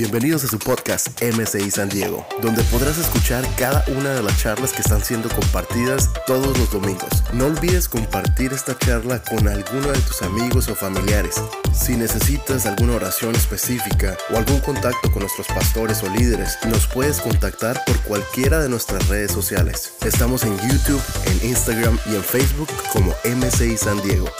Bienvenidos a su podcast MCI San Diego, donde podrás escuchar cada una de las charlas que están siendo compartidas todos los domingos. No olvides compartir esta charla con alguno de tus amigos o familiares. Si necesitas alguna oración específica o algún contacto con nuestros pastores o líderes, nos puedes contactar por cualquiera de nuestras redes sociales. Estamos en YouTube, en Instagram y en Facebook como MCI San Diego.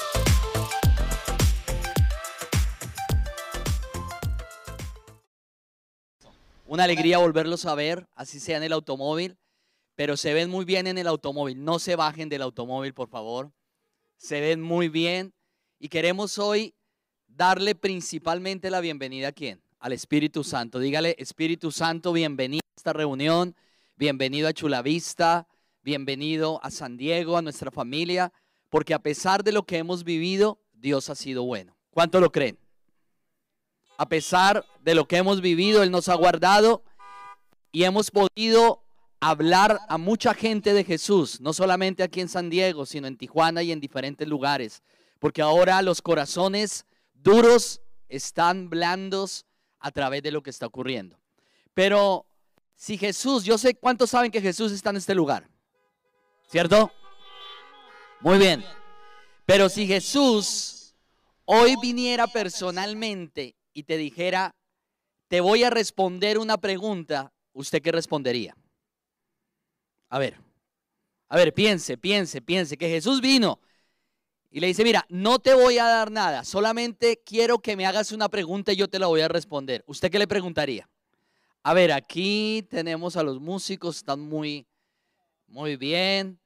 Una alegría volverlos a ver, así sea en el automóvil, pero se ven muy bien en el automóvil. No se bajen del automóvil, por favor. Se ven muy bien y queremos hoy darle principalmente la bienvenida a quién? Al Espíritu Santo. Dígale, Espíritu Santo, bienvenido a esta reunión, bienvenido a Chulavista, bienvenido a San Diego, a nuestra familia, porque a pesar de lo que hemos vivido, Dios ha sido bueno. ¿Cuánto lo creen? A pesar de lo que hemos vivido, Él nos ha guardado y hemos podido hablar a mucha gente de Jesús, no solamente aquí en San Diego, sino en Tijuana y en diferentes lugares, porque ahora los corazones duros están blandos a través de lo que está ocurriendo. Pero si Jesús, yo sé cuántos saben que Jesús está en este lugar, ¿cierto? Muy bien. Pero si Jesús hoy viniera personalmente y te dijera, te voy a responder una pregunta, ¿usted qué respondería? A ver, a ver, piense, piense, piense, que Jesús vino y le dice, mira, no te voy a dar nada, solamente quiero que me hagas una pregunta y yo te la voy a responder. ¿Usted qué le preguntaría? A ver, aquí tenemos a los músicos, están muy, muy bien.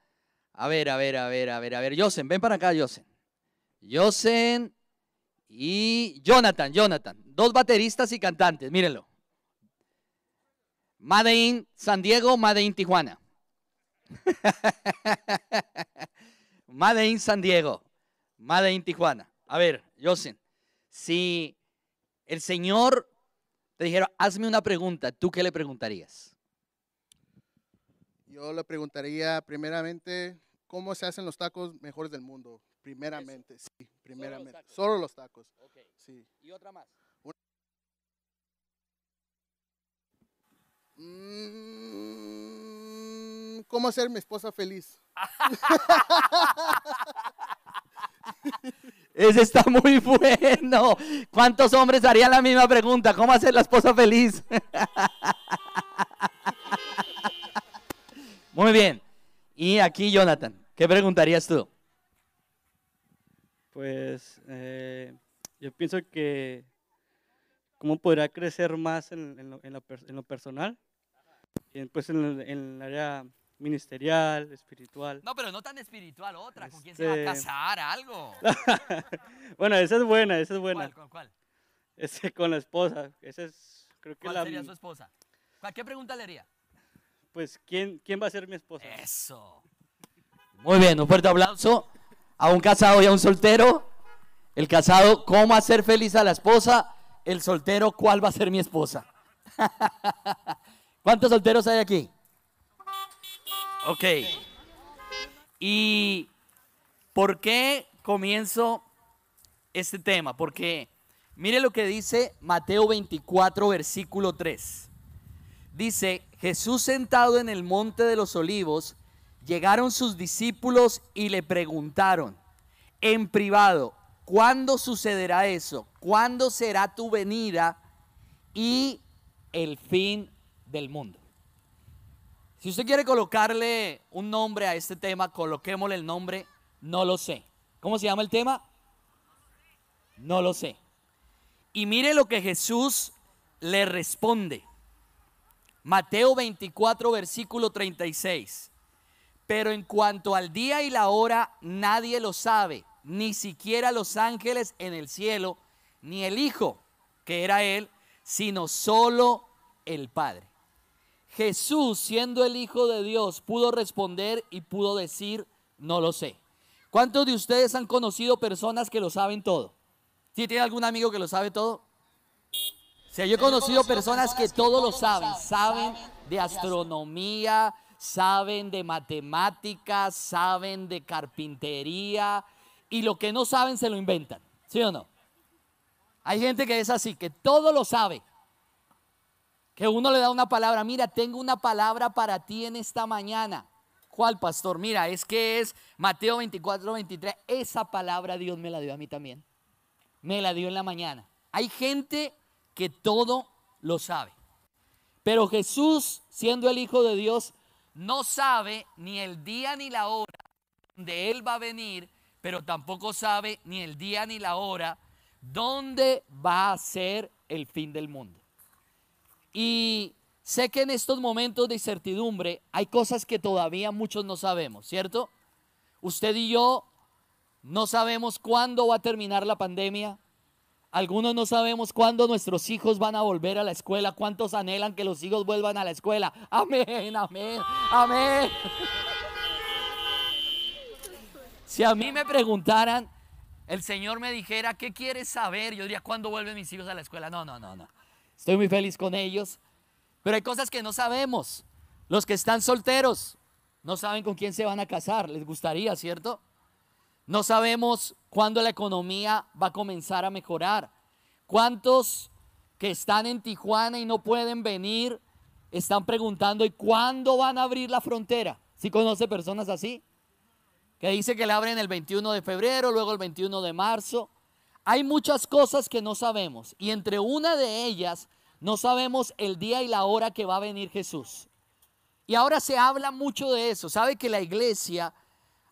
A ver, a ver, a ver, a ver, a ver, Josen, ven para acá, Josen. Josen, y Jonathan, Jonathan, dos bateristas y cantantes, mírenlo. Made San Diego, Made Tijuana. Made San Diego, Made Tijuana. A ver, Josen, si el Señor te dijera, hazme una pregunta, ¿tú qué le preguntarías? Yo le preguntaría primeramente cómo se hacen los tacos mejores del mundo. Primeramente, sí, primeramente. Solo los tacos. Sí. ¿Y otra más? Mm, ¿Cómo hacer mi esposa feliz? Ese está muy bueno. ¿Cuántos hombres harían la misma pregunta? ¿Cómo hacer la esposa feliz? Muy bien. Y aquí, Jonathan, ¿qué preguntarías tú? Pues eh, yo pienso que cómo podrá crecer más en, lo, personal y pues en, el área ministerial, espiritual. No, pero no tan espiritual, otra. ¿Con quién se va a este casar? Algo. bueno, esa es buena, esa es buena. ¿Cuál? ¿Con cuál? Ese, con la esposa. Esa es, creo que ¿Cuál la, sería su esposa? ¿Qué pregunta le haría? Pues, ¿quién, ¿quién va a ser mi esposa? Eso. Muy bien, un fuerte aplauso a un casado y a un soltero. El casado, ¿cómo hacer feliz a la esposa? El soltero, ¿cuál va a ser mi esposa? ¿Cuántos solteros hay aquí? Ok. ¿Y por qué comienzo este tema? Porque mire lo que dice Mateo 24, versículo 3. Dice, Jesús sentado en el monte de los olivos, Llegaron sus discípulos y le preguntaron en privado, ¿cuándo sucederá eso? ¿Cuándo será tu venida y el fin del mundo? Si usted quiere colocarle un nombre a este tema, coloquémosle el nombre, no lo sé. ¿Cómo se llama el tema? No lo sé. Y mire lo que Jesús le responde. Mateo 24, versículo 36. Pero en cuanto al día y la hora, nadie lo sabe, ni siquiera los ángeles en el cielo, ni el Hijo, que era Él, sino solo el Padre. Jesús, siendo el Hijo de Dios, pudo responder y pudo decir, no lo sé. ¿Cuántos de ustedes han conocido personas que lo saben todo? ¿Sí tiene algún amigo que lo sabe todo? O sea, yo he conocido personas que todo lo saben, saben de astronomía, saben de matemáticas, saben de carpintería y lo que no saben se lo inventan, ¿sí o no? Hay gente que es así, que todo lo sabe, Que uno le da una palabra, mira, tengo una palabra para ti en esta mañana. ¿Cuál, pastor? Mira, es que es Mateo 24, 23. Esa palabra Dios me la dio a mí también. Me la dio en la mañana. Hay gente que todo lo sabe. Pero Jesús, siendo el Hijo de Dios, no sabe ni el día ni la hora donde Él va a venir, pero tampoco sabe ni el día ni la hora donde va a ser el fin del mundo. Y sé que en estos momentos de incertidumbre hay cosas que todavía muchos no sabemos, ¿cierto? Usted y yo no sabemos cuándo va a terminar la pandemia. Algunos no sabemos cuándo nuestros hijos van a volver a la escuela. ¿Cuántos anhelan que los hijos vuelvan a la escuela? Amén, amén, amén. Si a mí me preguntaran, el Señor me dijera, ¿qué quieres saber? Yo diría, ¿cuándo vuelven mis hijos a la escuela? No, no, no, no. Estoy muy feliz con ellos. Pero hay cosas que no sabemos. Los que están solteros no saben con quién se van a casar. Les gustaría, ¿cierto? No sabemos cuándo la economía va a comenzar a mejorar. ¿Cuántos que están en Tijuana y no pueden venir están preguntando, ¿y cuándo van a abrir la frontera? ¿Sí conoce personas así? Que dice que la abren el 21 de febrero, luego el 21 de marzo. Hay muchas cosas que no sabemos y entre una de ellas no sabemos el día y la hora que va a venir Jesús. Y ahora se habla mucho de eso. Sabe que la iglesia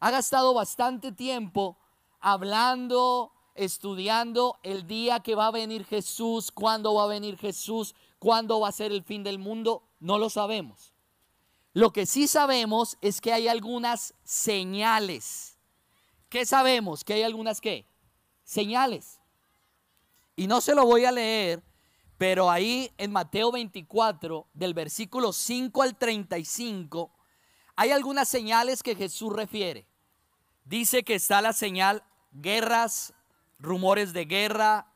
ha gastado bastante tiempo hablando, estudiando el día que va a venir Jesús, cuándo va a venir Jesús, cuándo va a ser el fin del mundo. No lo sabemos. Lo que sí sabemos es que hay algunas señales. ¿Qué sabemos? Que hay algunas qué? Señales. Y no se lo voy a leer, pero ahí en Mateo 24, del versículo 5 al 35, hay algunas señales que Jesús refiere. Dice que está la señal guerras, rumores de guerra,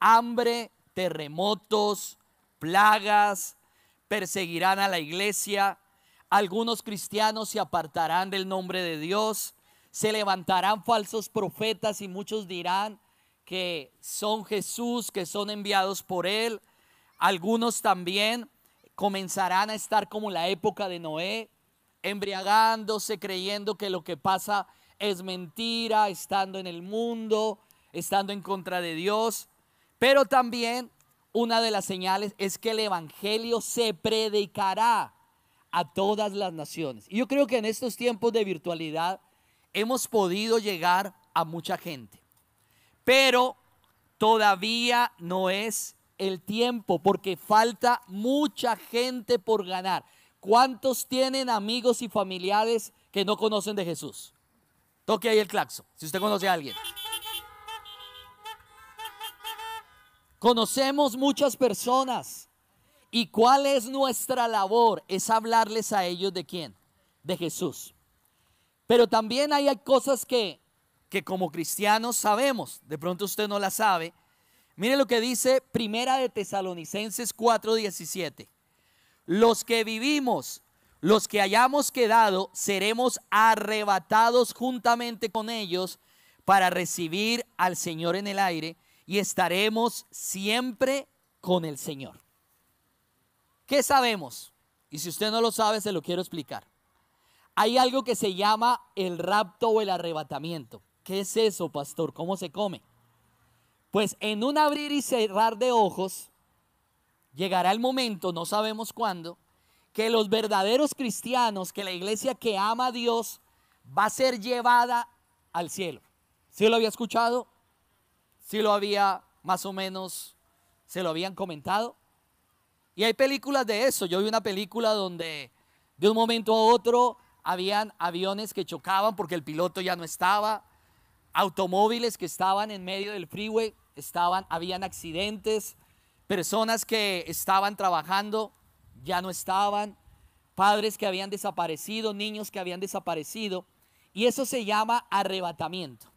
hambre, terremotos, plagas, perseguirán a la iglesia, algunos cristianos se apartarán del nombre de Dios, se levantarán falsos profetas y muchos dirán que son Jesús, que son enviados por Él. Algunos también comenzarán a estar como la época de Noé, embriagándose, creyendo que lo que pasa es mentira, estando en el mundo, estando en contra de Dios. Pero también una de las señales es que el Evangelio se predicará a todas las naciones. Y yo creo que en estos tiempos de virtualidad hemos podido llegar a mucha gente. Pero todavía no es el tiempo porque falta mucha gente por ganar. ¿Cuántos tienen amigos y familiares que no conocen de Jesús? Toque ahí el claxo, si usted conoce a alguien. Conocemos muchas personas. ¿Y cuál es nuestra labor? Es hablarles a ellos de quién? De Jesús. Pero también hay cosas que, que como cristianos sabemos. De pronto usted no las sabe. Mire lo que dice Primera de Tesalonicenses 4:17. Los que vivimos los que hayamos quedado seremos arrebatados juntamente con ellos para recibir al Señor en el aire y estaremos siempre con el Señor. ¿Qué sabemos? Y si usted no lo sabe, se lo quiero explicar. Hay algo que se llama el rapto o el arrebatamiento. ¿Qué es eso, pastor? ¿Cómo se come? Pues en un abrir y cerrar de ojos, llegará el momento, no sabemos cuándo, que los verdaderos cristianos, que la iglesia que ama a Dios, va a ser llevada al cielo. ¿Sí lo había escuchado? ¿Sí lo había más o menos, se lo habían comentado? Y hay películas de eso. Yo vi una película donde de un momento a otro habían aviones que chocaban porque el piloto ya no estaba, automóviles que estaban en medio del freeway, estaban, habían accidentes, personas que estaban trabajando ya no estaban, padres que habían desaparecido, niños que habían desaparecido, y eso se llama arrebatamiento.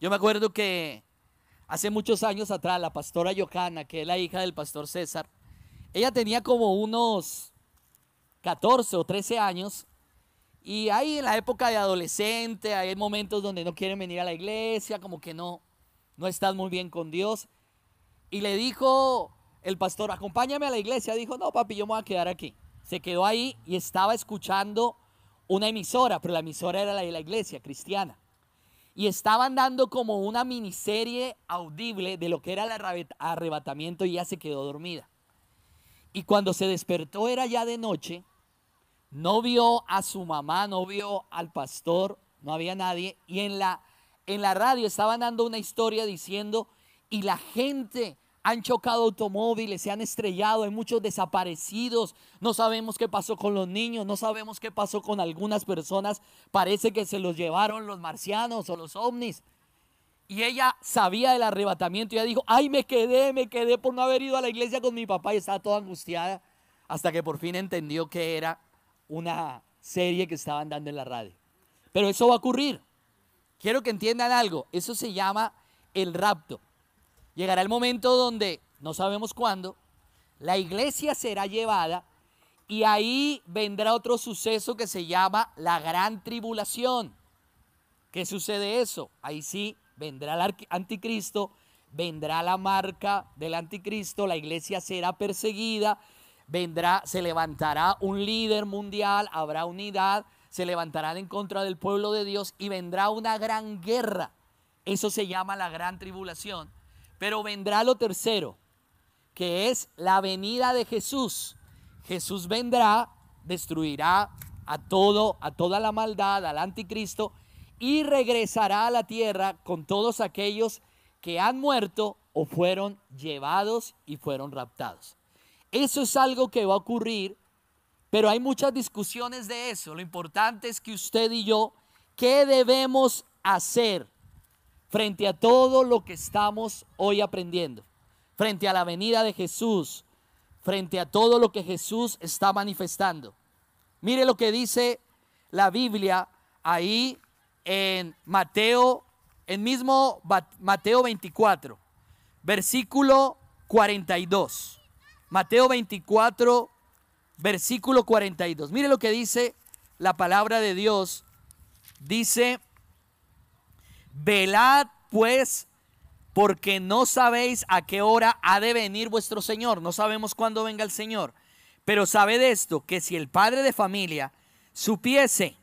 Yo me acuerdo que hace muchos años atrás la pastora Johanna, que es la hija del pastor César, ella tenía como unos 14 o 13 años y ahí en la época de adolescente, hay momentos donde no quieren venir a la iglesia, como que no, no están muy bien con Dios. Y le dijo el pastor, acompáñame a la iglesia. Dijo, no, papi, yo me voy a quedar aquí. Se quedó ahí y estaba escuchando una emisora, pero la emisora era la de la iglesia cristiana. Y estaban dando como una miniserie audible de lo que era el arrebatamiento y ya se quedó dormida. Y cuando se despertó era ya de noche, no vio a su mamá, no vio al pastor, no había nadie. Y en la, en la radio estaban dando una historia diciendo, y la gente han chocado automóviles, se han estrellado, hay muchos desaparecidos, no sabemos qué pasó con los niños, no sabemos qué pasó con algunas personas, parece que se los llevaron los marcianos o los ovnis. Y ella sabía del arrebatamiento y ella dijo, ay, me quedé, me quedé por no haber ido a la iglesia con mi papá y estaba toda angustiada hasta que por fin entendió que era una serie que estaban dando en la radio. Pero eso va a ocurrir. Quiero que entiendan algo, eso se llama el rapto. Llegará el momento donde, no sabemos cuándo, la iglesia será llevada y ahí vendrá otro suceso que se llama la gran tribulación. ¿Qué sucede eso? Ahí sí vendrá el anticristo, vendrá la marca del anticristo, la iglesia será perseguida, vendrá, se levantará un líder mundial, habrá unidad, se levantarán en contra del pueblo de Dios y vendrá una gran guerra. Eso se llama la gran tribulación. Pero vendrá lo tercero, que es la venida de Jesús. Jesús vendrá, destruirá a todo, a toda la maldad, al anticristo y regresará a la tierra con todos aquellos que han muerto o fueron llevados y fueron raptados. Eso es algo que va a ocurrir, pero hay muchas discusiones de eso. Lo importante es que usted y yo, ¿qué debemos hacer? Frente a todo lo que estamos hoy aprendiendo, frente a la venida de Jesús, frente a todo lo que Jesús está manifestando. Mire lo que dice la Biblia ahí en Mateo, en mismo Mateo 24, versículo 42. Mateo 24, versículo 42. Mire lo que dice la palabra de Dios. Dice, Velad pues, porque no sabéis a qué hora ha de venir vuestro Señor. No sabemos cuándo venga el Señor. Pero sabed esto, que si el padre de familia supiese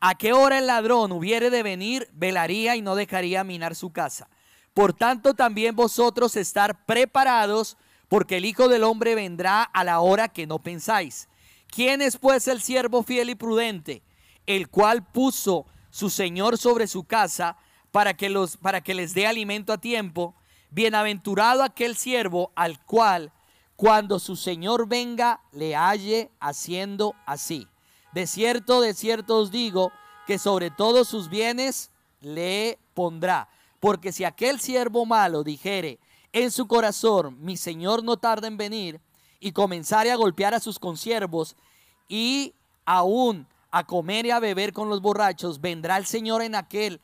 a qué hora el ladrón hubiere de venir, velaría y no dejaría minar su casa. Por tanto, también vosotros estar preparados, porque el Hijo del Hombre vendrá a la hora que no pensáis. ¿Quién es pues el siervo fiel y prudente, el cual puso su Señor sobre su casa? Para que, los, para que les dé alimento a tiempo. Bienaventurado aquel siervo al cual cuando su Señor venga le halle haciendo así. De cierto, de cierto os digo que sobre todos sus bienes le pondrá. Porque si aquel siervo malo dijere en su corazón, mi Señor no tarda en venir, y comenzare a golpear a sus consiervos, y aún a comer y a beber con los borrachos, vendrá el Señor en aquel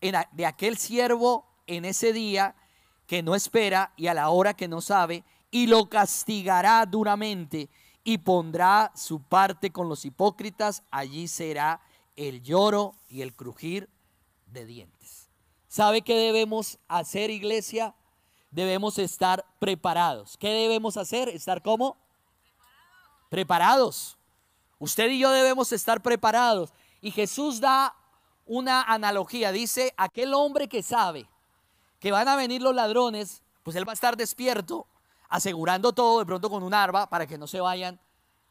de aquel siervo en ese día que no espera y a la hora que no sabe, y lo castigará duramente y pondrá su parte con los hipócritas, allí será el lloro y el crujir de dientes. ¿Sabe qué debemos hacer, iglesia? Debemos estar preparados. ¿Qué debemos hacer? ¿Estar como? Preparados. Usted y yo debemos estar preparados. Y Jesús da una analogía. Dice, aquel hombre que sabe que van a venir los ladrones, pues él va a estar despierto, asegurando todo de pronto con un arma para que no se vayan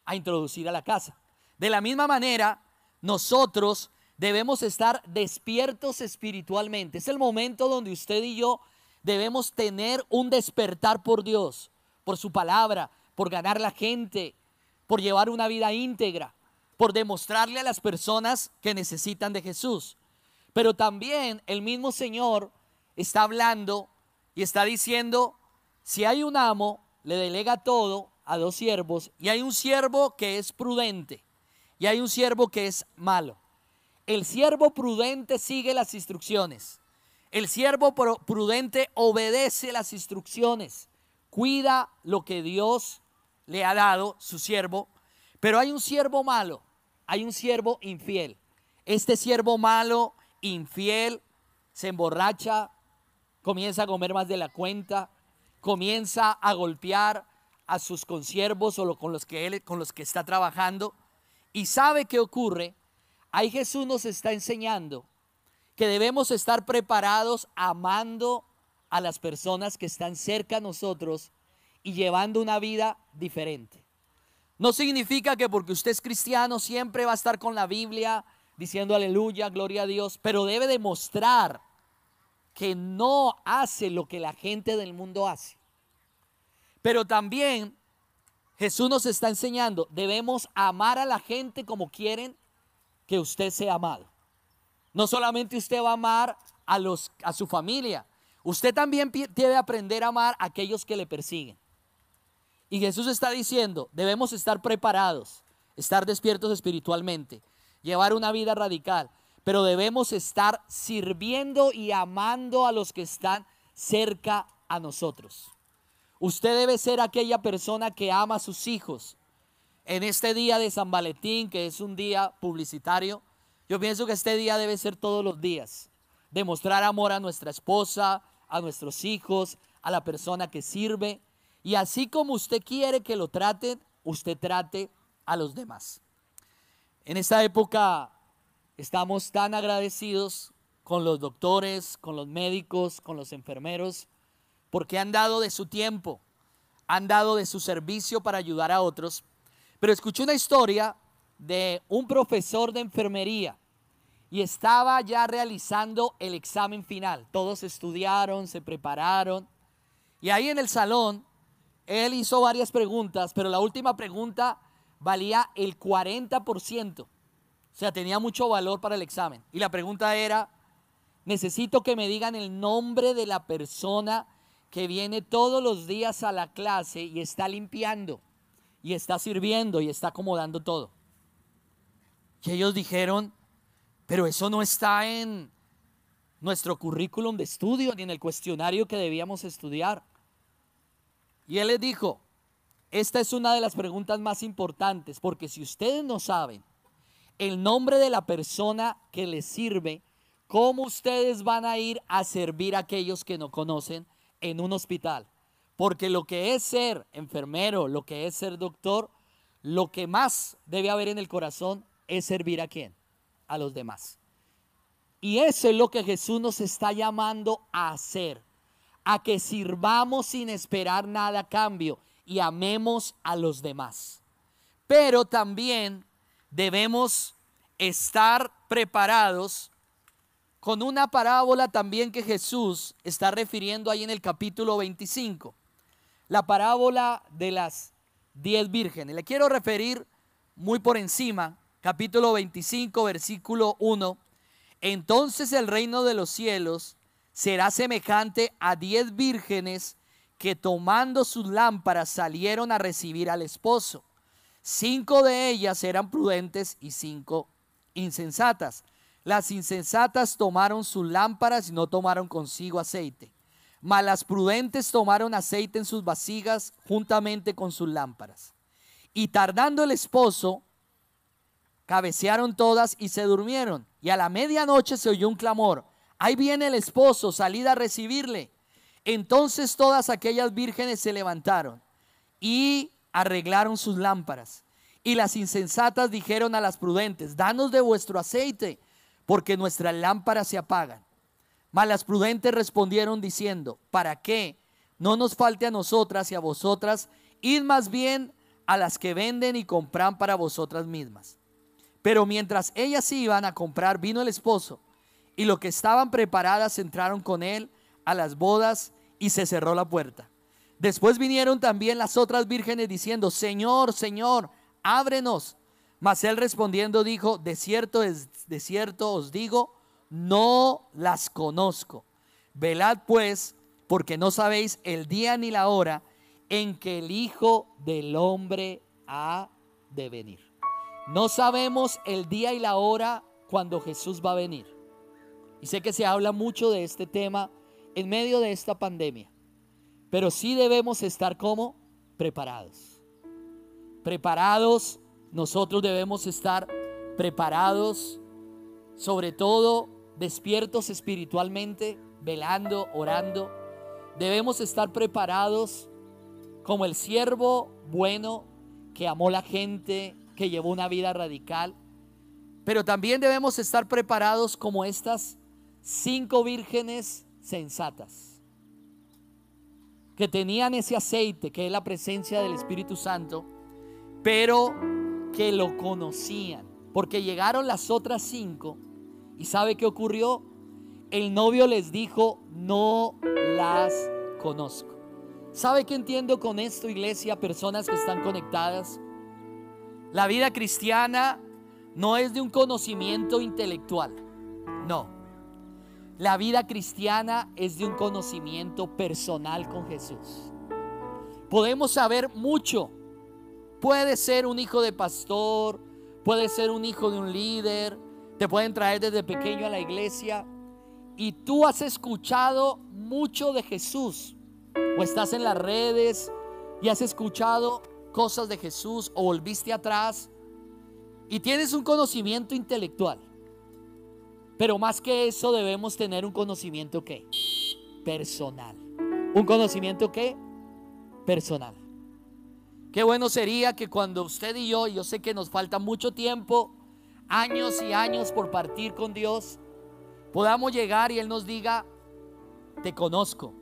a introducir a la casa. De la misma manera, nosotros debemos estar despiertos espiritualmente. Es el momento donde usted y yo debemos tener un despertar por Dios, por su palabra, por ganar la gente, por llevar una vida íntegra por demostrarle a las personas que necesitan de Jesús. Pero también el mismo Señor está hablando y está diciendo, si hay un amo, le delega todo a dos siervos y hay un siervo que es prudente y hay un siervo que es malo. El siervo prudente sigue las instrucciones. El siervo prudente obedece las instrucciones. Cuida lo que Dios le ha dado, su siervo. Pero hay un siervo malo hay un siervo infiel. Este siervo malo, infiel, se emborracha, comienza a comer más de la cuenta, comienza a golpear a sus consiervos o con los que él con los que está trabajando y sabe qué ocurre, ahí Jesús nos está enseñando que debemos estar preparados amando a las personas que están cerca a nosotros y llevando una vida diferente. No significa que porque usted es cristiano siempre va a estar con la Biblia diciendo aleluya, gloria a Dios, pero debe demostrar que no hace lo que la gente del mundo hace. Pero también Jesús nos está enseñando, debemos amar a la gente como quieren que usted sea amado. No solamente usted va a amar a, los, a su familia, usted también debe aprender a amar a aquellos que le persiguen. Y Jesús está diciendo, debemos estar preparados, estar despiertos espiritualmente, llevar una vida radical, pero debemos estar sirviendo y amando a los que están cerca a nosotros. Usted debe ser aquella persona que ama a sus hijos. En este día de San Valentín, que es un día publicitario, yo pienso que este día debe ser todos los días. Demostrar amor a nuestra esposa, a nuestros hijos, a la persona que sirve. Y así como usted quiere que lo traten, usted trate a los demás. En esta época estamos tan agradecidos con los doctores, con los médicos, con los enfermeros, porque han dado de su tiempo, han dado de su servicio para ayudar a otros. Pero escuché una historia de un profesor de enfermería y estaba ya realizando el examen final. Todos estudiaron, se prepararon y ahí en el salón él hizo varias preguntas, pero la última pregunta valía el 40%. O sea, tenía mucho valor para el examen. Y la pregunta era, necesito que me digan el nombre de la persona que viene todos los días a la clase y está limpiando, y está sirviendo, y está acomodando todo. Y ellos dijeron, pero eso no está en nuestro currículum de estudio ni en el cuestionario que debíamos estudiar. Y él les dijo, esta es una de las preguntas más importantes, porque si ustedes no saben el nombre de la persona que les sirve, ¿cómo ustedes van a ir a servir a aquellos que no conocen en un hospital? Porque lo que es ser enfermero, lo que es ser doctor, lo que más debe haber en el corazón es servir a quién? A los demás. Y eso es lo que Jesús nos está llamando a hacer, a que sirvamos sin esperar nada a cambio y amemos a los demás. Pero también debemos estar preparados con una parábola también que Jesús está refiriendo ahí en el capítulo 25, la parábola de las diez vírgenes. Le quiero referir muy por encima capítulo 25, versículo 1, entonces el reino de los cielos será semejante a diez vírgenes que tomando sus lámparas salieron a recibir al esposo. Cinco de ellas eran prudentes y cinco insensatas. Las insensatas tomaron sus lámparas y no tomaron consigo aceite. Mas las prudentes tomaron aceite en sus vasijas juntamente con sus lámparas. Y tardando el esposo, cabecearon todas y se durmieron. Y a la medianoche se oyó un clamor. Ahí viene el esposo, salida a recibirle. Entonces todas aquellas vírgenes se levantaron y arreglaron sus lámparas. Y las insensatas dijeron a las prudentes, danos de vuestro aceite, porque nuestras lámparas se apagan. Mas las prudentes respondieron diciendo, ¿para qué? No nos falte a nosotras y a vosotras, id más bien a las que venden y compran para vosotras mismas. Pero mientras ellas iban a comprar, vino el esposo, y lo que estaban preparadas entraron con él a las bodas y se cerró la puerta. Después vinieron también las otras vírgenes diciendo, Señor, Señor, ábrenos. Mas él respondiendo dijo, de cierto, es, de cierto os digo, no las conozco. Velad pues, porque no sabéis el día ni la hora en que el Hijo del Hombre ha de venir. No sabemos el día y la hora cuando Jesús va a venir. Y sé que se habla mucho de este tema en medio de esta pandemia. Pero sí debemos estar como preparados. Preparados, nosotros debemos estar preparados, sobre todo despiertos espiritualmente, velando, orando. debemos estar preparados como el siervo bueno que amó la gente, que llevó una vida radical. Pero también debemos estar preparados como estas cinco vírgenes sensatas, que tenían ese aceite, que es la presencia del Espíritu Santo, pero que lo conocían, porque llegaron las otras cinco y ¿sabe qué ocurrió? El novio les dijo, no las conozco. ¿Sabe qué entiendo con esto, iglesia, personas que están conectadas? La vida cristiana no es de un conocimiento intelectual, no. La vida cristiana es de un conocimiento personal con Jesús. Podemos saber mucho. Puede ser un hijo de pastor, puede ser un hijo de un líder, te pueden traer desde pequeño a la iglesia y tú has escuchado mucho de Jesús o estás en las redes y has escuchado cosas de Jesús o volviste atrás y tienes un conocimiento intelectual. Pero más que eso debemos tener un conocimiento que personal. Un conocimiento que personal. Qué bueno sería que cuando usted y yo, yo sé que nos falta mucho tiempo, años y años por partir con Dios, podamos llegar y Él nos diga, te conozco.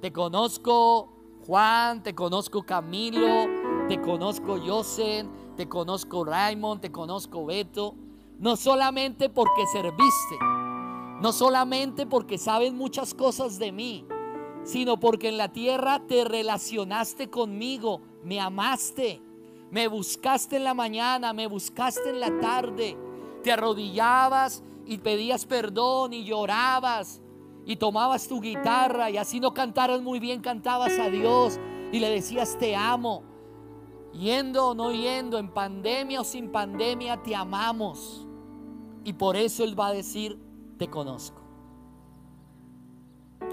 Te conozco Juan, te conozco Camilo, te conozco Josen, te conozco Raymond, te conozco Beto. No solamente porque serviste, no solamente porque sabes muchas cosas de mí, sino porque en la tierra te relacionaste conmigo, me amaste, me buscaste en la mañana, me buscaste en la tarde, te arrodillabas y pedías perdón y llorabas y tomabas tu guitarra y así no cantaras muy bien, cantabas a Dios y le decías te amo. Yendo o no yendo, en pandemia o sin pandemia, te amamos. Y por eso Él va a decir, te conozco.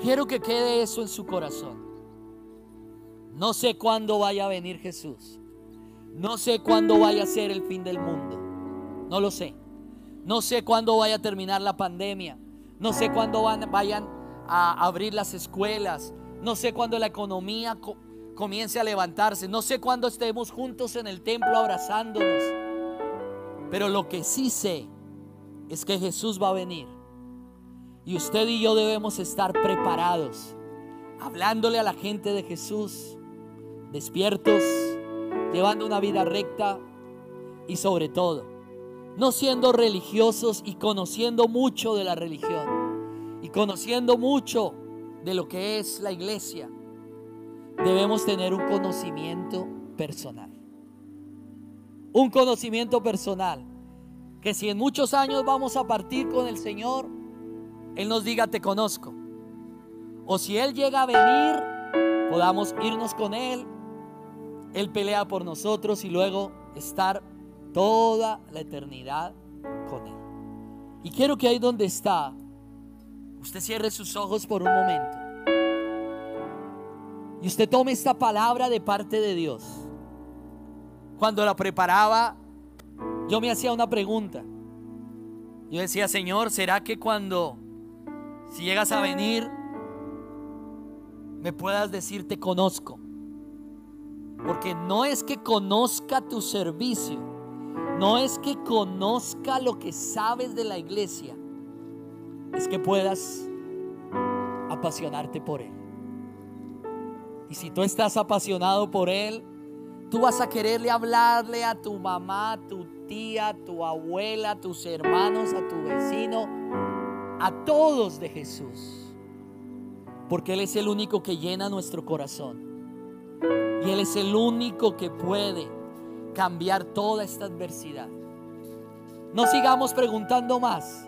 Quiero que quede eso en su corazón. No sé cuándo vaya a venir Jesús. No sé cuándo vaya a ser el fin del mundo. No lo sé. No sé cuándo vaya a terminar la pandemia. No sé cuándo vayan a abrir las escuelas. No sé cuándo la economía comience a levantarse. No sé cuándo estemos juntos en el templo abrazándonos. Pero lo que sí sé es que Jesús va a venir. Y usted y yo debemos estar preparados, hablándole a la gente de Jesús, despiertos, llevando una vida recta y sobre todo, no siendo religiosos y conociendo mucho de la religión y conociendo mucho de lo que es la iglesia. Debemos tener un conocimiento personal. Un conocimiento personal que si en muchos años vamos a partir con el Señor, Él nos diga, te conozco. O si Él llega a venir, podamos irnos con Él. Él pelea por nosotros y luego estar toda la eternidad con Él. Y quiero que ahí donde está, usted cierre sus ojos por un momento. Y usted tome esta palabra de parte de Dios. Cuando la preparaba, yo me hacía una pregunta. Yo decía, Señor, ¿será que cuando, si llegas a venir, me puedas decir, te conozco? Porque no es que conozca tu servicio, no es que conozca lo que sabes de la iglesia, es que puedas apasionarte por Él. Y si tú estás apasionado por Él, tú vas a quererle hablarle a tu mamá, a tu tía, tu abuela, tus hermanos, a tu vecino, a todos de Jesús. Porque Él es el único que llena nuestro corazón. Y Él es el único que puede cambiar toda esta adversidad. No sigamos preguntando más.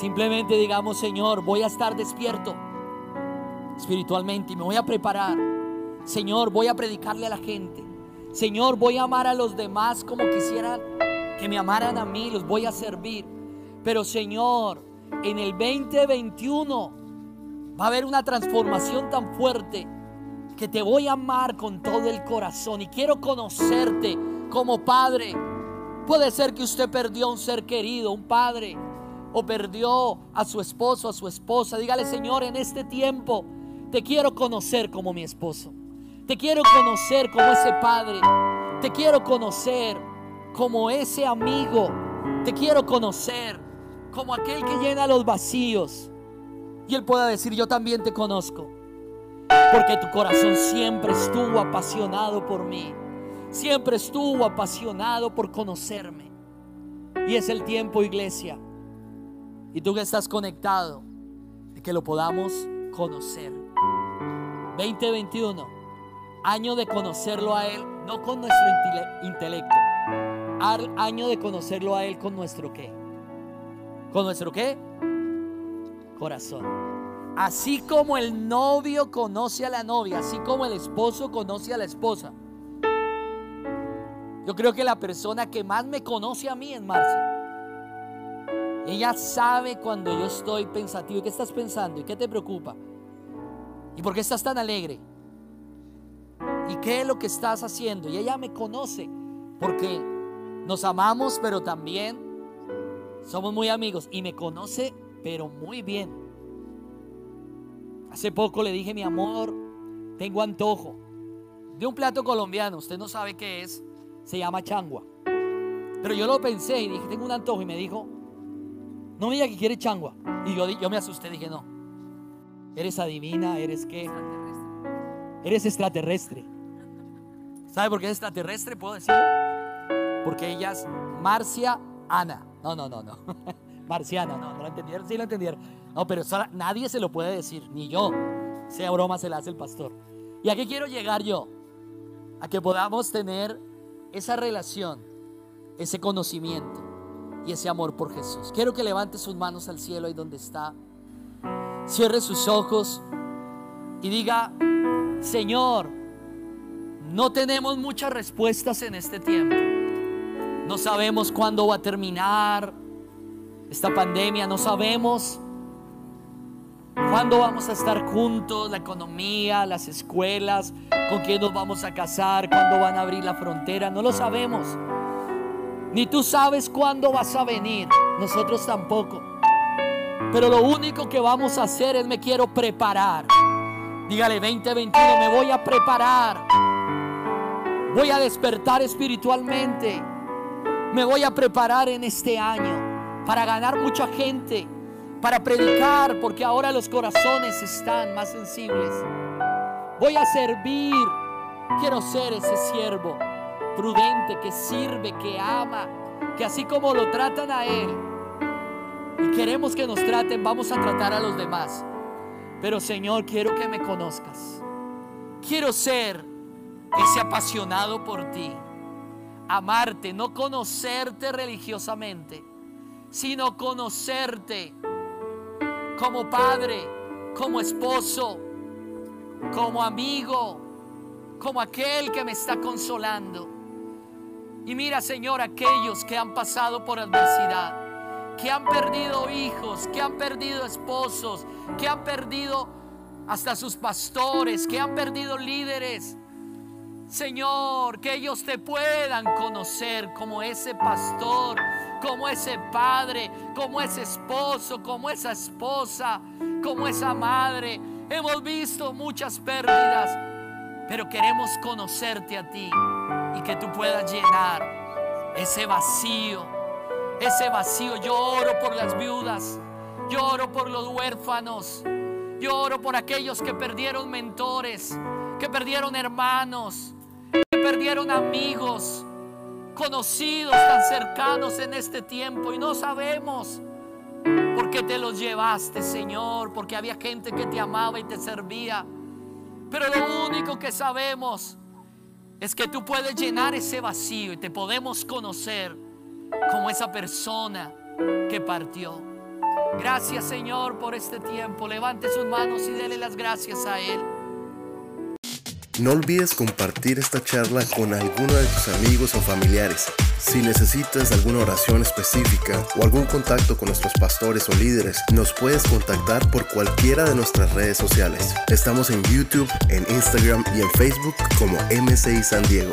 Simplemente digamos, Señor, voy a estar despierto espiritualmente y me voy a preparar Señor, voy a predicarle a la gente. Señor, voy a amar a los demás como quisieran que me amaran a mí, los voy a servir. Pero Señor, en el 2021 va a haber una transformación tan fuerte que te voy a amar con todo el corazón y quiero conocerte como padre. Puede ser que usted perdió un ser querido, un padre, o perdió a su esposo, a su esposa, dígale, Señor, en este tiempo te quiero conocer como mi esposo. Te quiero conocer como ese padre. Te quiero conocer como ese amigo. Te quiero conocer como aquel que llena los vacíos. Y él pueda decir, yo también te conozco. Porque tu corazón siempre estuvo apasionado por mí. Siempre estuvo apasionado por conocerme. Y es el tiempo, iglesia. Y tú que estás conectado, de que lo podamos conocer. 2021, año de conocerlo a Él, no con nuestro intelecto, año de conocerlo a Él con nuestro qué. ¿Con nuestro qué? Corazón. Así como el novio conoce a la novia, así como el esposo conoce a la esposa. Yo creo que la persona que más me conoce a mí es Marcia. Ella sabe cuando yo estoy pensativo. ¿Y qué estás pensando? ¿Y qué te preocupa? ¿Y por qué estás tan alegre? ¿Y qué es lo que estás haciendo? Y ella me conoce porque nos amamos, pero también somos muy amigos. Y me conoce, pero muy bien. Hace poco le dije, mi amor, tengo antojo de un plato colombiano. Usted no sabe qué es. Se llama changua. Pero yo lo pensé y dije, tengo un antojo. Y me dijo, no me diga que quiere changua. Y yo, yo me asusté, dije, no. Eres adivina, eres qué? Eres extraterrestre. ¿Sabe por qué es extraterrestre? ¿Puedo decirlo? Porque ella es Marcia Ana. No, no, no, no. Marciana, no, no lo entendieron. Sí lo entendieron. No, pero nadie se lo puede decir, ni yo. Sea broma, se la hace el pastor. ¿Y a qué quiero llegar yo? A que podamos tener esa relación, ese conocimiento y ese amor por Jesús. Quiero que levante sus manos al cielo ahí donde está. Cierre sus ojos y diga, Señor, no tenemos muchas respuestas en este tiempo. No sabemos cuándo va a terminar esta pandemia, no sabemos cuándo vamos a estar juntos, la economía, las escuelas, con quién nos vamos a casar, cuándo van a abrir la frontera, no lo sabemos. Ni tú sabes cuándo vas a venir, nosotros tampoco. Pero lo único que vamos a hacer es me quiero preparar. Dígale 2021, me voy a preparar. Voy a despertar espiritualmente. Me voy a preparar en este año para ganar mucha gente, para predicar, porque ahora los corazones están más sensibles. Voy a servir. Quiero ser ese siervo prudente, que sirve, que ama, que así como lo tratan a Él y queremos que nos traten, vamos a tratar a los demás. Pero Señor, quiero que me conozcas. Quiero ser ese apasionado por ti. Amarte, no conocerte religiosamente, sino conocerte como padre, como esposo, como amigo, como aquel que me está consolando. Y mira, Señor, aquellos que han pasado por adversidad, que han perdido hijos, que han perdido esposos, que han perdido hasta sus pastores, que han perdido líderes. Señor, que ellos te puedan conocer como ese pastor, como ese padre, como ese esposo, como esa esposa, como esa madre. Hemos visto muchas pérdidas, pero queremos conocerte a ti y que tú puedas llenar ese vacío, ese vacío. Yo oro por las viudas, yo oro por los huérfanos, yo oro por aquellos que perdieron mentores, que perdieron hermanos, que perdieron amigos, conocidos tan cercanos en este tiempo y no sabemos por qué te los llevaste, Señor, porque había gente que te amaba y te servía. Pero lo único que sabemos es que tú puedes llenar ese vacío y te podemos conocer como esa persona que partió. Gracias Señor por este tiempo. Levante sus manos y dele las gracias a Él. No olvides compartir esta charla con alguno de tus amigos o familiares. Si necesitas alguna oración específica o algún contacto con nuestros pastores o líderes, nos puedes contactar por cualquiera de nuestras redes sociales. Estamos en YouTube, en Instagram y en Facebook como MCI San Diego.